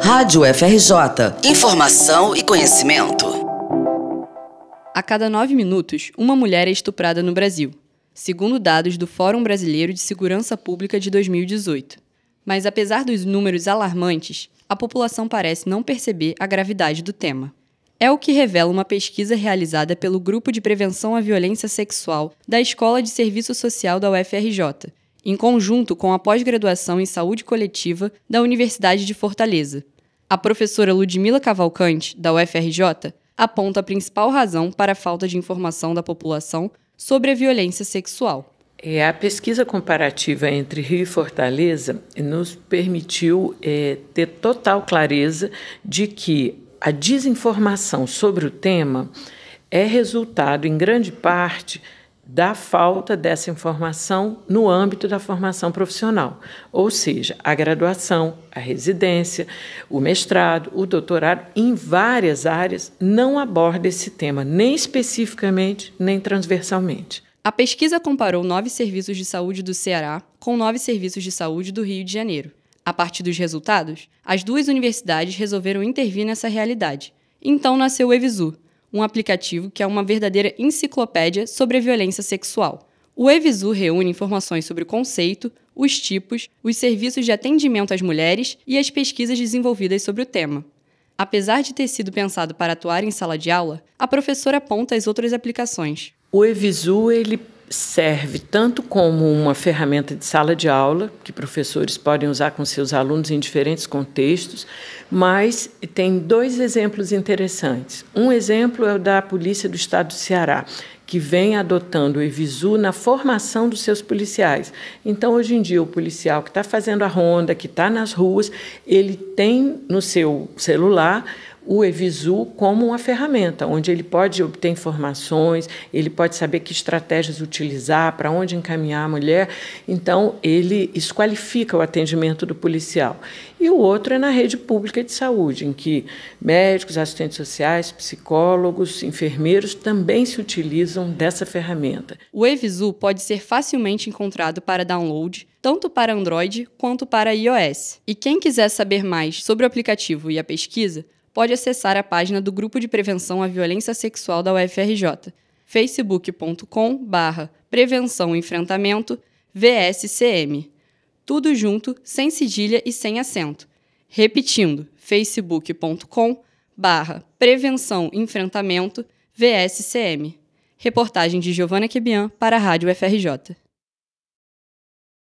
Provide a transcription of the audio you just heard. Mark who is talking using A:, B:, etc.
A: Rádio FRJ. Informação e conhecimento.
B: A cada nove minutos, uma mulher é estuprada no Brasil, segundo dados do Fórum Brasileiro de Segurança Pública de 2018. Mas apesar dos números alarmantes, a população parece não perceber a gravidade do tema. É o que revela uma pesquisa realizada pelo Grupo de Prevenção à Violência Sexual da Escola de Serviço Social da UFRJ, em conjunto com a pós-graduação em Saúde Coletiva da Universidade de Fortaleza. A professora Ludmila Cavalcante, da UFRJ, aponta a principal razão para a falta de informação da população sobre a violência sexual.
C: É, a pesquisa comparativa entre Rio e Fortaleza nos permitiu é, ter total clareza de que a desinformação sobre o tema é resultado, em grande parte, da falta dessa informação no âmbito da formação profissional, ou seja, a graduação, a residência, o mestrado, o doutorado, em várias áreas, não aborda esse tema, nem especificamente, nem transversalmente.
B: A pesquisa comparou nove serviços de saúde do Ceará com nove serviços de saúde do Rio de Janeiro. A partir dos resultados, as duas universidades resolveram intervir nessa realidade. Então nasceu o Evisu, um aplicativo que é uma verdadeira enciclopédia sobre a violência sexual. O Evisu reúne informações sobre o conceito, os tipos, os serviços de atendimento às mulheres e as pesquisas desenvolvidas sobre o tema. Apesar de ter sido pensado para atuar em sala de aula, a professora aponta as outras aplicações.
C: O Evisu ele serve tanto como uma ferramenta de sala de aula, que professores podem usar com seus alunos em diferentes contextos, mas tem dois exemplos interessantes. Um exemplo é o da Polícia do Estado do Ceará, que vem adotando o Evisu na formação dos seus policiais. Então, hoje em dia, o policial que está fazendo a ronda, que está nas ruas, ele tem no seu celular o Evisu como uma ferramenta, onde ele pode obter informações, ele pode saber que estratégias utilizar, para onde encaminhar a mulher. Então, ele esqualifica o atendimento do policial. E o outro é na rede pública de saúde, em que médicos, assistentes sociais, psicólogos, enfermeiros também se utilizam dessa ferramenta.
B: O Evisu pode ser facilmente encontrado para download, tanto para Android quanto para iOS. E quem quiser saber mais sobre o aplicativo e a pesquisa, pode acessar a página do Grupo de Prevenção à Violência Sexual da UFRJ, facebook.com barra Prevenção Enfrentamento VSCM. Tudo junto, sem cedilha e sem acento. Repetindo, facebook.com barra Prevenção Enfrentamento VSCM. Reportagem de Giovana Quebian para a Rádio FRJ.